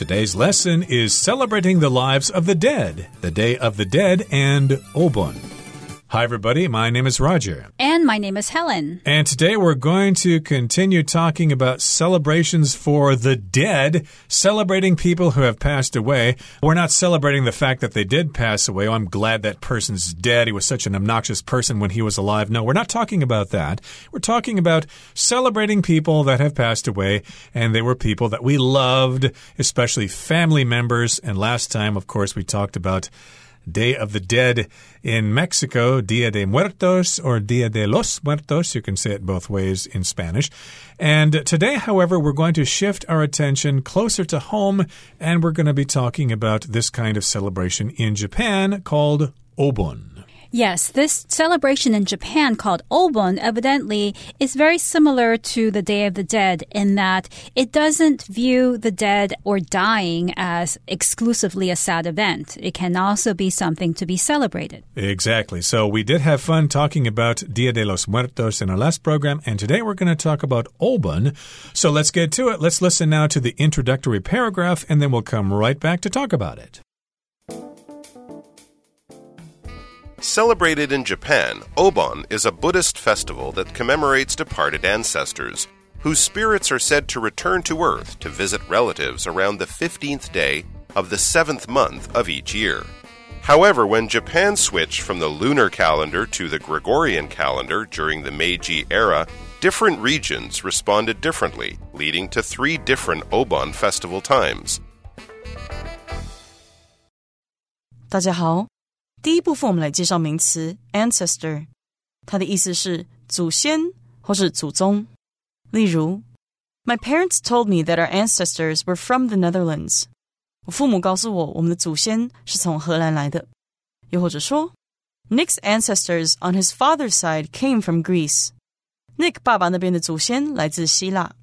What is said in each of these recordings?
Today's lesson is celebrating the lives of the dead, the Day of the Dead, and Obon. Hi, everybody. My name is Roger. And my name is Helen. And today we're going to continue talking about celebrations for the dead, celebrating people who have passed away. We're not celebrating the fact that they did pass away. Oh, I'm glad that person's dead. He was such an obnoxious person when he was alive. No, we're not talking about that. We're talking about celebrating people that have passed away, and they were people that we loved, especially family members. And last time, of course, we talked about Day of the Dead in Mexico, Dia de Muertos or Dia de los Muertos. You can say it both ways in Spanish. And today, however, we're going to shift our attention closer to home and we're going to be talking about this kind of celebration in Japan called Obon. Yes, this celebration in Japan called Obon evidently is very similar to the Day of the Dead in that it doesn't view the dead or dying as exclusively a sad event. It can also be something to be celebrated. Exactly. So we did have fun talking about Dia de los Muertos in our last program, and today we're going to talk about Obon. So let's get to it. Let's listen now to the introductory paragraph, and then we'll come right back to talk about it. Celebrated in Japan, Obon is a Buddhist festival that commemorates departed ancestors, whose spirits are said to return to Earth to visit relatives around the 15th day of the seventh month of each year. However, when Japan switched from the lunar calendar to the Gregorian calendar during the Meiji era, different regions responded differently, leading to three different Obon festival times. 大家好， 第一部分我们来介绍名词 ancestor，它的意思是祖先或是祖宗。例如，My parents told me that our ancestors were from the Netherlands。我父母告诉我，我们的祖先是从荷兰来的。又或者说，Nick's ancestors on his father's side came from Greece。Nick 爸爸那边的祖先来自希腊。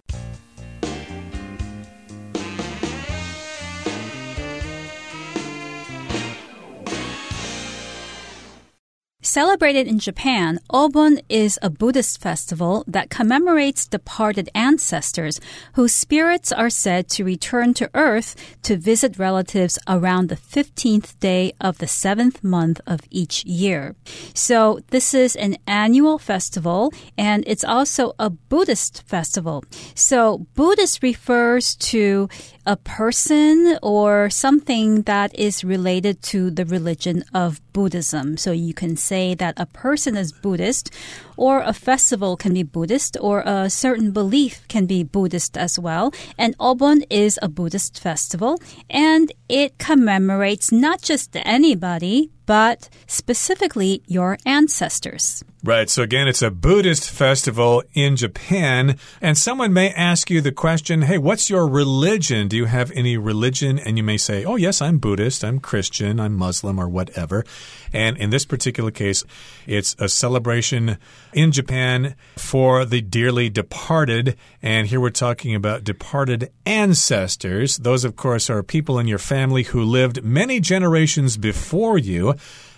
Celebrated in Japan, Obon is a Buddhist festival that commemorates departed ancestors whose spirits are said to return to Earth to visit relatives around the 15th day of the seventh month of each year. So this is an annual festival and it's also a Buddhist festival. So Buddhist refers to a person or something that is related to the religion of Buddhism. So you can say that a person is Buddhist, or a festival can be Buddhist, or a certain belief can be Buddhist as well. And Obon is a Buddhist festival, and it commemorates not just anybody, but specifically your ancestors. Right. So again, it's a Buddhist festival in Japan. And someone may ask you the question, Hey, what's your religion? Do you have any religion? And you may say, Oh, yes, I'm Buddhist. I'm Christian. I'm Muslim or whatever. And in this particular case, it's a celebration in Japan for the dearly departed. And here we're talking about departed ancestors. Those, of course, are people in your family who lived many generations before you.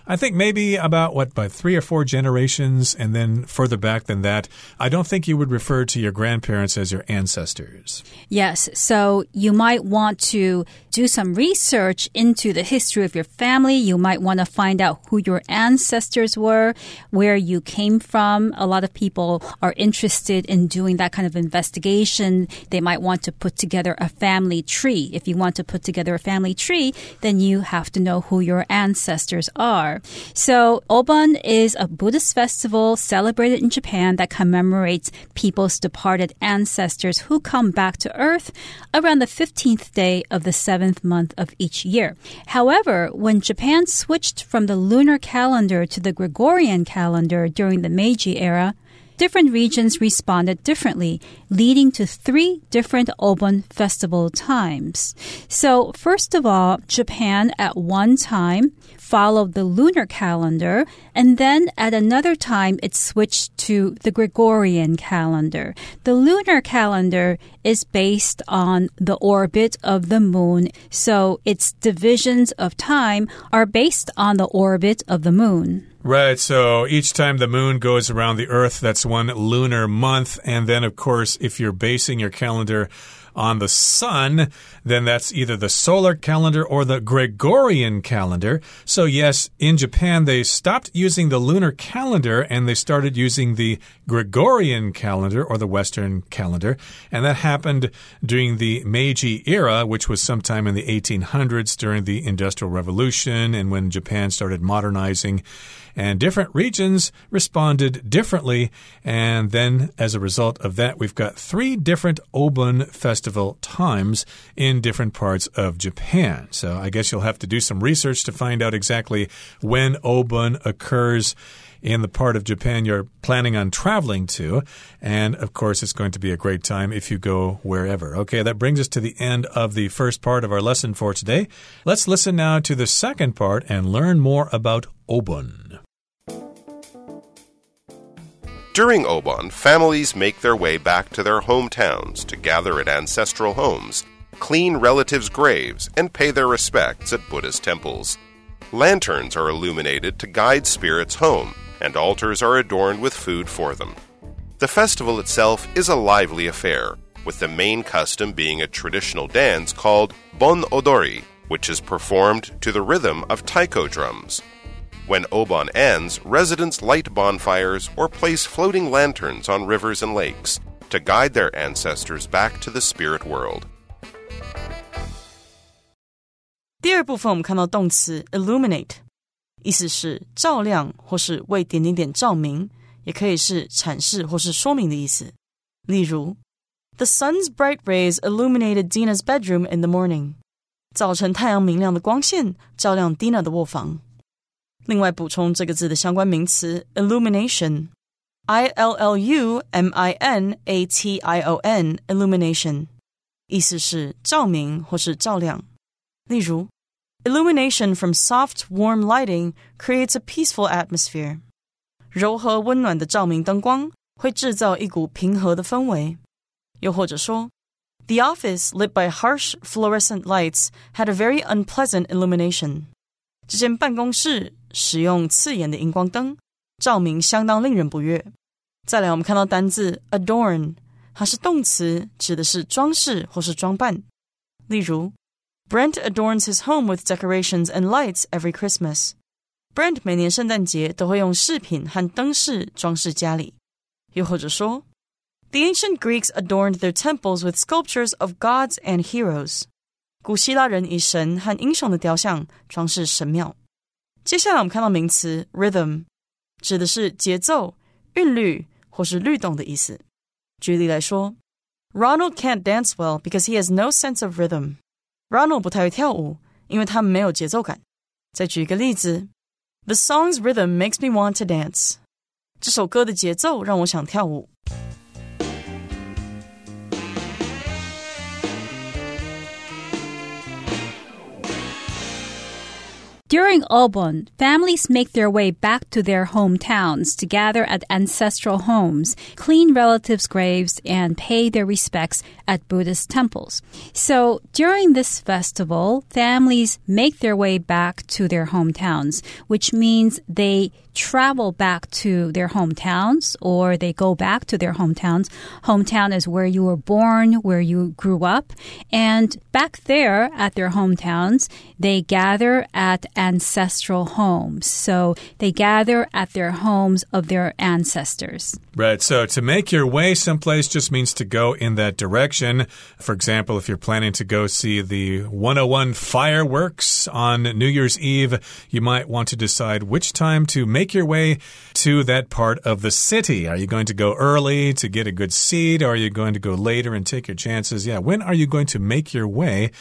I think maybe about what, by three or four generations, and then further back than that. I don't think you would refer to your grandparents as your ancestors. Yes. So you might want to do some research into the history of your family. You might want to find out who your ancestors were, where you came from. A lot of people are interested in doing that kind of investigation. They might want to put together a family tree. If you want to put together a family tree, then you have to know who your ancestors are. So Obon is a Buddhist festival celebrated in Japan that commemorates people's departed ancestors who come back to Earth around the 15th day of the seventh month of each year. However, when Japan switched from the lunar calendar to the Gregorian calendar during the Meiji era, different regions responded differently, leading to three different Obon festival times. So, first of all, Japan at one time followed the lunar calendar, and then at another time it switched to the Gregorian calendar. The lunar calendar is based on the orbit of the moon, so its divisions of time are based on the orbit of the moon. Right. So each time the moon goes around the earth, that's one lunar month. And then, of course, if you're basing your calendar on the sun, then that's either the solar calendar or the Gregorian calendar. So, yes, in Japan, they stopped using the lunar calendar and they started using the Gregorian calendar or the Western calendar. And that happened during the Meiji era, which was sometime in the 1800s during the Industrial Revolution and when Japan started modernizing and different regions responded differently. And then, as a result of that, we've got three different Obon festival times in different parts of Japan. So I guess you'll have to do some research to find out exactly when Obon occurs in the part of Japan you're planning on traveling to. And of course, it's going to be a great time if you go wherever. Okay, that brings us to the end of the first part of our lesson for today. Let's listen now to the second part and learn more about Obon. During Obon, families make their way back to their hometowns to gather at ancestral homes, clean relatives' graves, and pay their respects at Buddhist temples. Lanterns are illuminated to guide spirits home, and altars are adorned with food for them. The festival itself is a lively affair, with the main custom being a traditional dance called Bon Odori, which is performed to the rhythm of taiko drums. When Obon ends, residents light bonfires or place floating lanterns on rivers and lakes to guide their ancestors back to the spirit world. 第二部分我们看到动词 illuminate，意思是照亮或是为点点点照明，也可以是阐释或是说明的意思。例如，The sun's bright rays illuminated Dina's bedroom in the morning。早晨太阳明亮的光线照亮 Dina 的卧房。 另外补充这个字的相关名词 illumination，i l l u m i n a t i o n，illumination，意思是照明或是照亮。例如，illumination from soft warm lighting creates a peaceful atmosphere。柔和温暖的照明灯光会制造一股平和的氛围。又或者说，The office lit by harsh fluorescent lights had a very unpleasant illumination。这间办公室 使用刺眼的荧光灯，照明相当令人不悦。再来，我们看到单字 adorn，它是动词，指的是装饰或是装扮。例如，Brent adorns his home with decorations and lights every Christmas。Brent 每年圣诞节都会用饰品和灯饰装饰家里。又或者说，The ancient Greeks adorned their temples with sculptures of gods and heroes。古希腊人以神和英雄的雕像装饰神庙。接下来我们看到名词 rhythm，指的是节奏、韵律或是律动的意思。举例来说，Ronald can't dance well because he has no sense of rhythm。Ronald 不太会跳舞，因为他没有节奏感。再举一个例子，The song's rhythm makes me want to dance。这首歌的节奏让我想跳舞。 During Obon, families make their way back to their hometowns to gather at ancestral homes, clean relatives' graves, and pay their respects at Buddhist temples. So during this festival, families make their way back to their hometowns, which means they travel back to their hometowns or they go back to their hometowns. Hometown is where you were born, where you grew up. And back there at their hometowns, they gather at ancestral homes. So they gather at their homes of their ancestors. Right. So to make your way someplace just means to go in that direction. For example, if you're planning to go see the 101 fireworks on New Year's Eve, you might want to decide which time to make your way to that part of the city. Are you going to go early to get a good seat? Or are you going to go later and take your chances? Yeah. When are you going to make your way?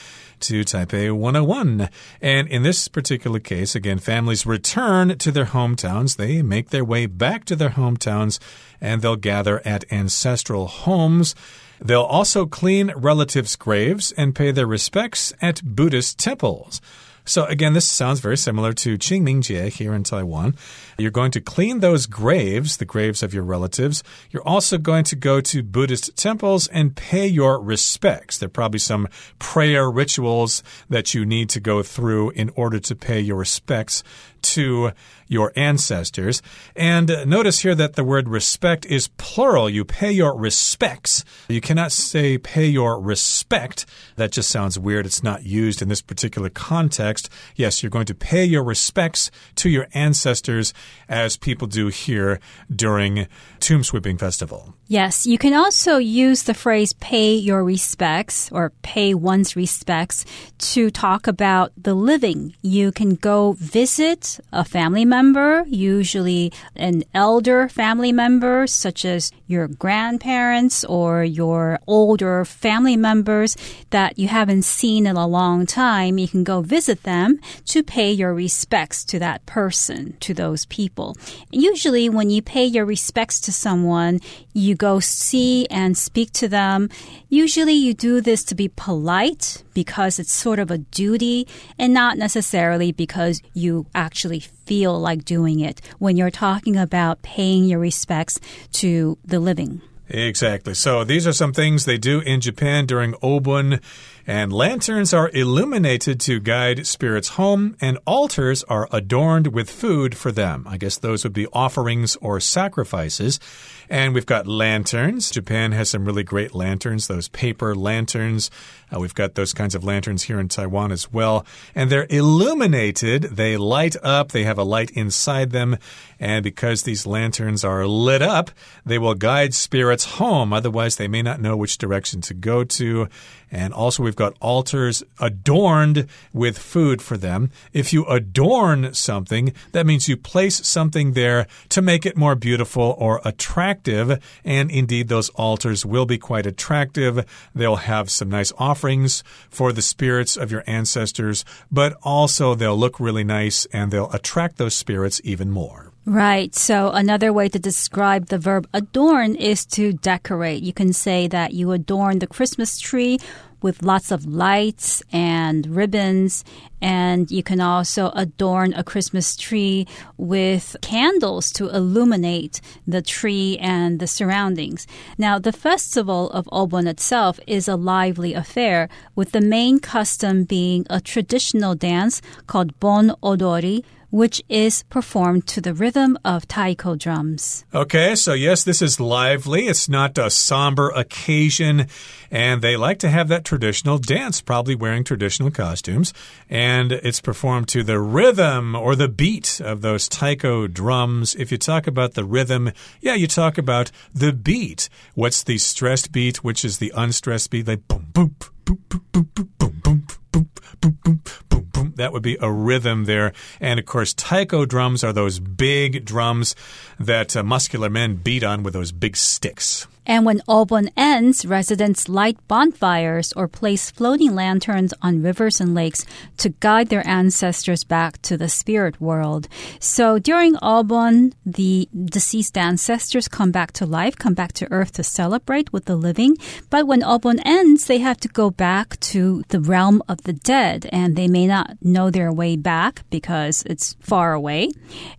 To Taipei 101. And in this particular case, again, families return to their hometowns. They make their way back to their hometowns and they'll gather at ancestral homes. They'll also clean relatives' graves and pay their respects at Buddhist temples. So, again, this sounds very similar to Qingmingjie here in Taiwan. You're going to clean those graves, the graves of your relatives. You're also going to go to Buddhist temples and pay your respects. There are probably some prayer rituals that you need to go through in order to pay your respects to your ancestors. And notice here that the word respect is plural. You pay your respects. You cannot say pay your respect. That just sounds weird. It's not used in this particular context. Yes, you're going to pay your respects to your ancestors as people do here during Tomb Sweeping Festival. Yes, you can also use the phrase pay your respects or pay one's respects to talk about the living. You can go visit a family member, usually an elder family member, such as your grandparents or your older family members that you haven't seen in a long time. You can go visit them to pay your respects to that person, to those people. Usually, when you pay your respects to someone, you go see and speak to them. Usually you do this to be polite because it's sort of a duty and not necessarily because you actually feel like doing it when you're talking about paying your respects to the living. Exactly. So these are some things they do in Japan during Obon. And lanterns are illuminated to guide spirits home, and altars are adorned with food for them. I guess those would be offerings or sacrifices. And we've got lanterns. Japan has some really great lanterns, those paper lanterns. Uh, we've got those kinds of lanterns here in Taiwan as well. And they're illuminated. They light up. They have a light inside them. And because these lanterns are lit up, they will guide spirits home. Otherwise, they may not know which direction to go to. And also, we've got altars adorned with food for them. If you adorn something, that means you place something there to make it more beautiful or attractive. And indeed, those altars will be quite attractive. They'll have some nice offerings for the spirits of your ancestors, but also they'll look really nice and they'll attract those spirits even more. Right. So another way to describe the verb adorn is to decorate. You can say that you adorn the Christmas tree with lots of lights and ribbons. And you can also adorn a Christmas tree with candles to illuminate the tree and the surroundings. Now, the festival of Obon itself is a lively affair, with the main custom being a traditional dance called Bon Odori which is performed to the rhythm of taiko drums. Okay, so yes, this is lively. It's not a somber occasion, and they like to have that traditional dance, probably wearing traditional costumes, and it's performed to the rhythm or the beat of those taiko drums. If you talk about the rhythm, yeah, you talk about the beat. What's the stressed beat, which is the unstressed beat? They boom, boom, boom, boom, boom, boom, boom, boom boom, boom, boom, boom. That would be a rhythm there. And of course, taiko drums are those big drums that uh, muscular men beat on with those big sticks. And when Obon ends, residents light bonfires or place floating lanterns on rivers and lakes to guide their ancestors back to the spirit world. So during Obon, the deceased ancestors come back to life, come back to earth to celebrate with the living. But when Obon ends, they have to go back to the realm of the dead and they may not know their way back because it's far away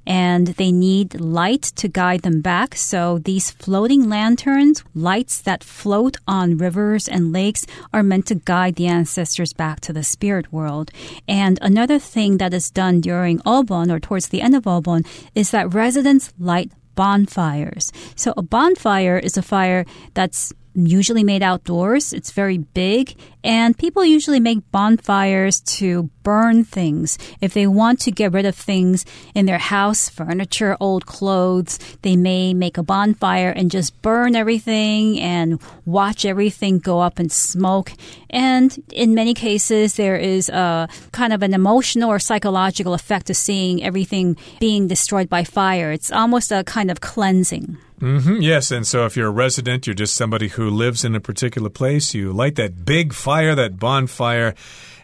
and they need light to guide them back. So these floating lanterns lights that float on rivers and lakes are meant to guide the ancestors back to the spirit world. And another thing that is done during Obon or towards the end of Obon is that residents light bonfires. So a bonfire is a fire that's usually made outdoors. It's very big, and people usually make bonfires to burn things. If they want to get rid of things in their house, furniture, old clothes, they may make a bonfire and just burn everything and watch everything go up in smoke. And in many cases, there is a kind of an emotional or psychological effect to seeing everything being destroyed by fire. It's almost a kind of cleansing. Mm -hmm, yes, and so if you're a resident, you're just somebody who lives in a particular place, you light that big fire, that bonfire,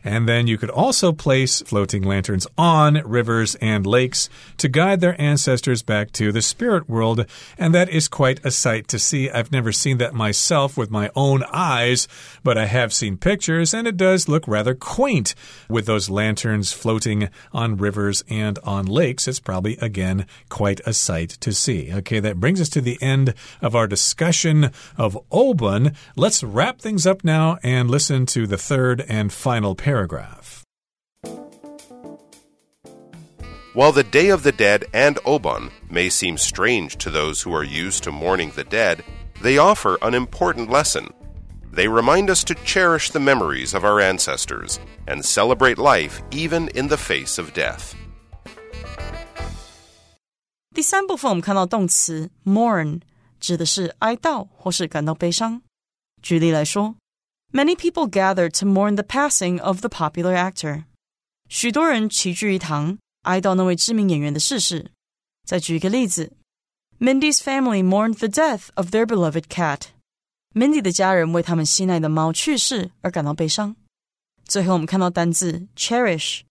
And then you could also place floating lanterns on rivers and lakes to guide their ancestors back to the spirit world. And that is quite a sight to see. I've never seen that myself with my own eyes, but I have seen pictures, and it does look rather quaint with those lanterns floating on rivers and on lakes. It's probably, again, quite a sight to see. Okay, that brings us to the end of our discussion of Obon. Let's wrap things up now and listen to the third and final paragraph. While the Day of the Dead and Obon may seem strange to those who are used to mourning the dead, they offer an important lesson. They remind us to cherish the memories of our ancestors and celebrate life even in the face of death. 第三部分我们看到动词 mourn 指的是哀悼或是感到悲伤。举例来说 ，Many people gathered to mourn the passing of the popular actor。许多人齐聚一堂，哀悼那位知名演员的逝世。再举一个例子，Mindy's family mourned the death of their beloved cat。Mindy 的家人为他们心爱的猫去世而感到悲伤。最后，我们看到单字 cherish，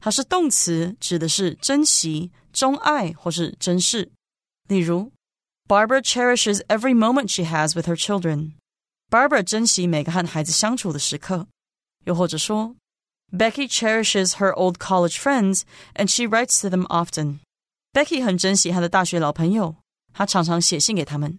它是动词，指的是珍惜、钟爱或是珍视。例如，Barbara cherishes every moment she has with her children。 Barbara 珍惜每个和孩子相处的时刻。又或者说，Becky cherishes her old college friends and she writes to them often。Becky 很珍惜她的大学老朋友，她常常写信给他们。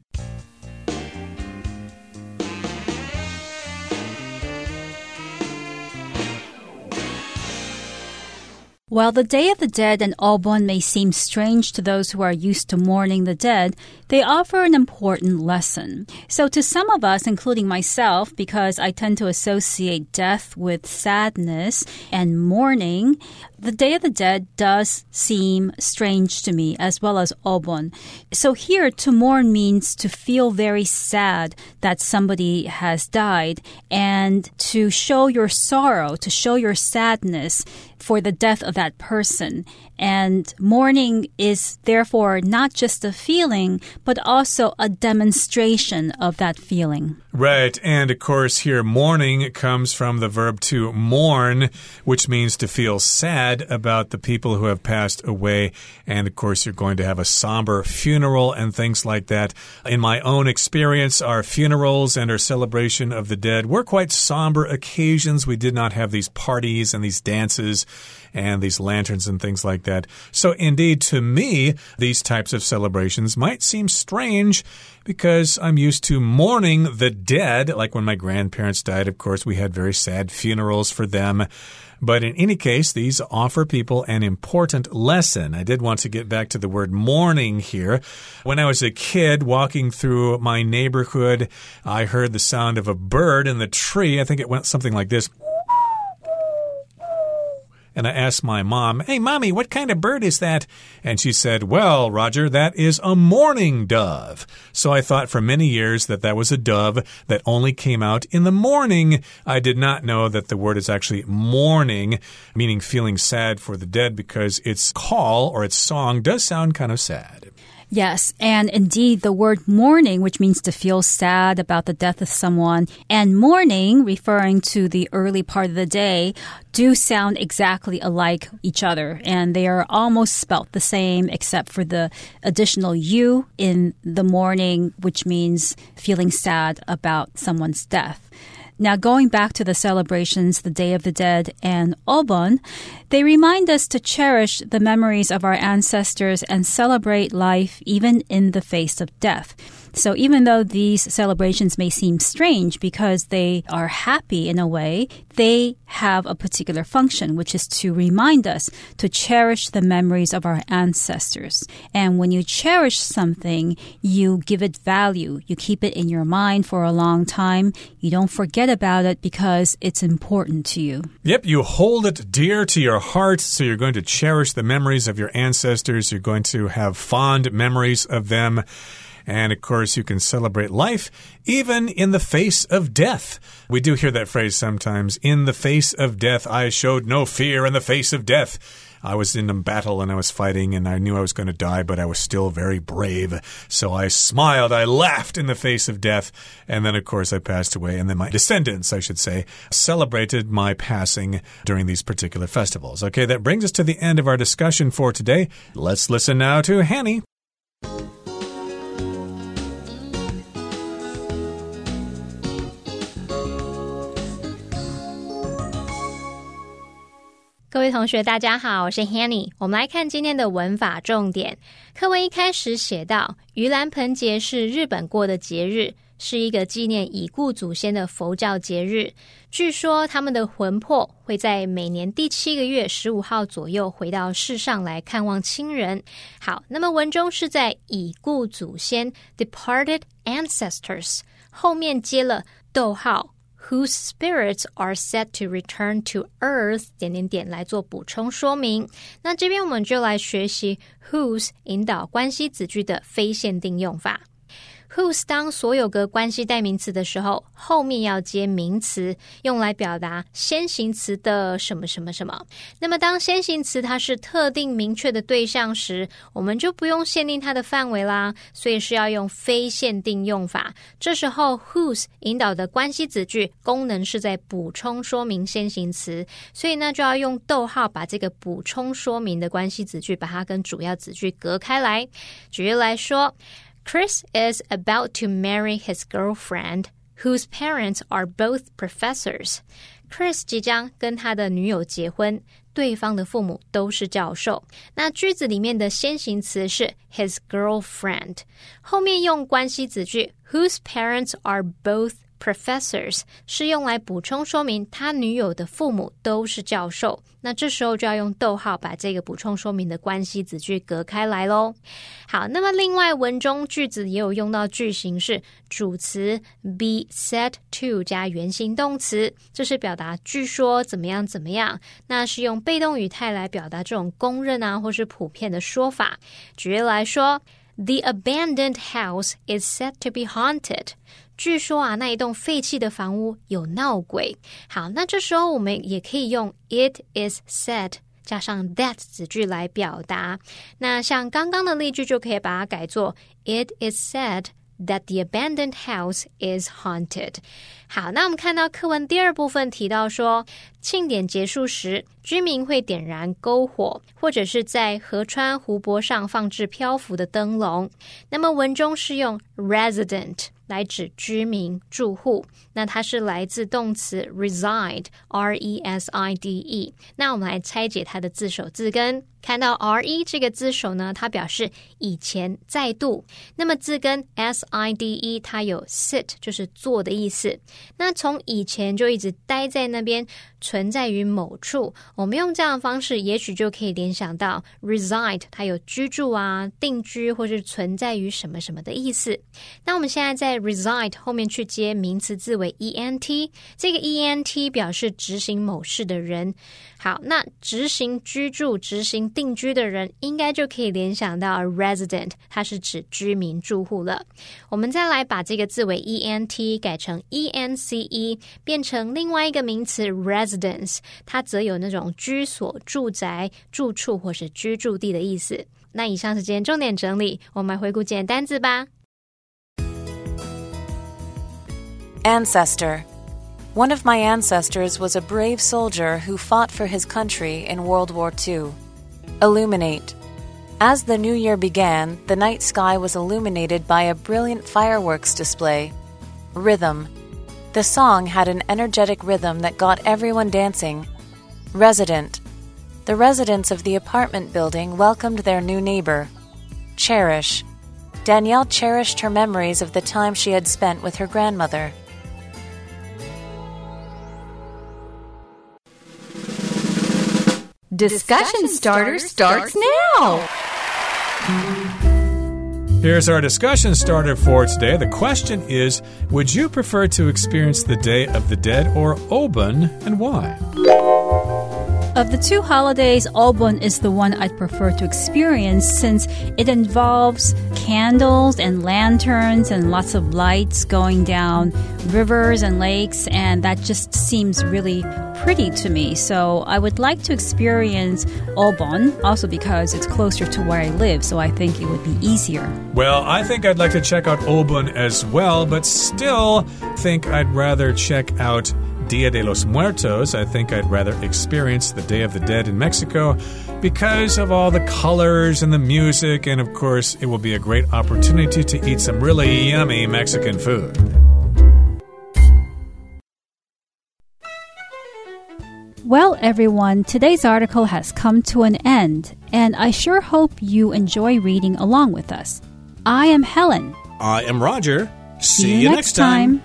While the Day of the Dead and Obon may seem strange to those who are used to mourning the dead, they offer an important lesson. So, to some of us, including myself, because I tend to associate death with sadness and mourning, the Day of the Dead does seem strange to me, as well as Obon. So, here, to mourn means to feel very sad that somebody has died and to show your sorrow, to show your sadness for the death of that person. And mourning is therefore not just a feeling, but also a demonstration of that feeling. Right. And of course, here, mourning comes from the verb to mourn, which means to feel sad about the people who have passed away. And of course, you're going to have a somber funeral and things like that. In my own experience, our funerals and our celebration of the dead were quite somber occasions. We did not have these parties and these dances and these lanterns and things like that. So, indeed, to me, these types of celebrations might seem strange because I'm used to mourning the dead. Like when my grandparents died, of course, we had very sad funerals for them. But in any case, these offer people an important lesson. I did want to get back to the word mourning here. When I was a kid walking through my neighborhood, I heard the sound of a bird in the tree. I think it went something like this. And I asked my mom, Hey, mommy, what kind of bird is that? And she said, Well, Roger, that is a mourning dove. So I thought for many years that that was a dove that only came out in the morning. I did not know that the word is actually mourning, meaning feeling sad for the dead, because its call or its song does sound kind of sad. Yes, and indeed, the word mourning, which means to feel sad about the death of someone, and morning, referring to the early part of the day, do sound exactly alike each other, and they are almost spelt the same, except for the additional U in the morning, which means feeling sad about someone's death. Now, going back to the celebrations, the Day of the Dead and Obon, they remind us to cherish the memories of our ancestors and celebrate life even in the face of death. So even though these celebrations may seem strange because they are happy in a way, they have a particular function, which is to remind us to cherish the memories of our ancestors. And when you cherish something, you give it value. You keep it in your mind for a long time. You don't forget about it because it's important to you. Yep, you hold it dear to your heart, so you're going to cherish the memories of your ancestors. You're going to have fond memories of them. And of course, you can celebrate life even in the face of death. We do hear that phrase sometimes in the face of death. I showed no fear in the face of death. I was in a battle and I was fighting and I knew I was going to die, but I was still very brave. So I smiled, I laughed in the face of death. And then, of course, I passed away. And then my descendants, I should say, celebrated my passing during these particular festivals. Okay, that brings us to the end of our discussion for today. Let's listen now to Hanny. 各位同学，大家好，我是 Hanny。我们来看今天的文法重点。课文一开始写到，盂兰盆节是日本过的节日，是一个纪念已故祖先的佛教节日。据说他们的魂魄会在每年第七个月十五号左右回到世上来看望亲人。好，那么文中是在已故祖先 （departed ancestors） 后面接了逗号。Whose spirits are set to return to Earth 点点点来做补充说明。那这边我们就来学习 whose 引导关系子句的非限定用法。Whose 当所有个关系代名词的时候，后面要接名词，用来表达先行词的什么什么什么。那么当先行词它是特定明确的对象时，我们就不用限定它的范围啦，所以是要用非限定用法。这时候 whose 引导的关系子句功能是在补充说明先行词，所以呢就要用逗号把这个补充说明的关系子句把它跟主要子句隔开来。举例来说。Chris is about to marry his girlfriend, whose parents are both professors. Chris 即将跟他的女友结婚，对方的父母都是教授。那句子里面的先行词是 his girlfriend，后面用关系子句 whose parents are both professors 是用来补充说明他女友的父母都是教授。那这时候就要用逗号把这个补充说明的关系子句隔开来喽。好，那么另外文中句子也有用到句型是主词 be said to 加原形动词，这是表达据说怎么样怎么样。那是用被动语态来表达这种公认啊或是普遍的说法。举例来说，The abandoned house is said to be haunted。据说啊，那一栋废弃的房屋有闹鬼。好，那这时候我们也可以用 "It is said" 加上 that 子句来表达。那像刚刚的例句就可以把它改作 "It is said that the abandoned house is haunted." 好，那我们看到课文第二部分提到说，庆典结束时，居民会点燃篝火，或者是在河川、湖泊上放置漂浮的灯笼。那么文中是用 resident。来指居民、住户，那它是来自动词 reside，r e s i d e。那我们来拆解它的字首字根。看到 r e 这个字首呢，它表示以前、再度。那么字根 s i d e 它有 sit 就是坐的意思。那从以前就一直待在那边，存在于某处。我们用这样的方式，也许就可以联想到 reside 它有居住啊、定居或是存在于什么什么的意思。那我们现在在 reside 后面去接名词字尾 e n t，这个 e n t 表示执行某事的人。好，那执行居住、执行定居的人，应该就可以联想到 resident，它是指居民、住户了。我们再来把这个字尾 e n t 改成 e n c e，变成另外一个名词 residence，它则有那种居所、住宅、住处或是居住地的意思。那以上是今天重点整理，我们来回顾简单字吧。Ancestor One of my ancestors was a brave soldier who fought for his country in World War II. Illuminate. As the new year began, the night sky was illuminated by a brilliant fireworks display. Rhythm. The song had an energetic rhythm that got everyone dancing. Resident. The residents of the apartment building welcomed their new neighbor. Cherish. Danielle cherished her memories of the time she had spent with her grandmother. Discussion starter starts now. Here's our discussion starter for today. The question is Would you prefer to experience the Day of the Dead or Obon, and why? Of the two holidays, Obon is the one I'd prefer to experience since it involves candles and lanterns and lots of lights going down rivers and lakes, and that just seems really pretty to me. So I would like to experience Obon, also because it's closer to where I live, so I think it would be easier. Well, I think I'd like to check out Obon as well, but still think I'd rather check out Dia de los Muertos. I think I'd rather experience the Day of the Dead in Mexico because of all the colors and the music, and of course, it will be a great opportunity to eat some really yummy Mexican food. Well, everyone, today's article has come to an end, and I sure hope you enjoy reading along with us. I am Helen. I am Roger. See, you next time.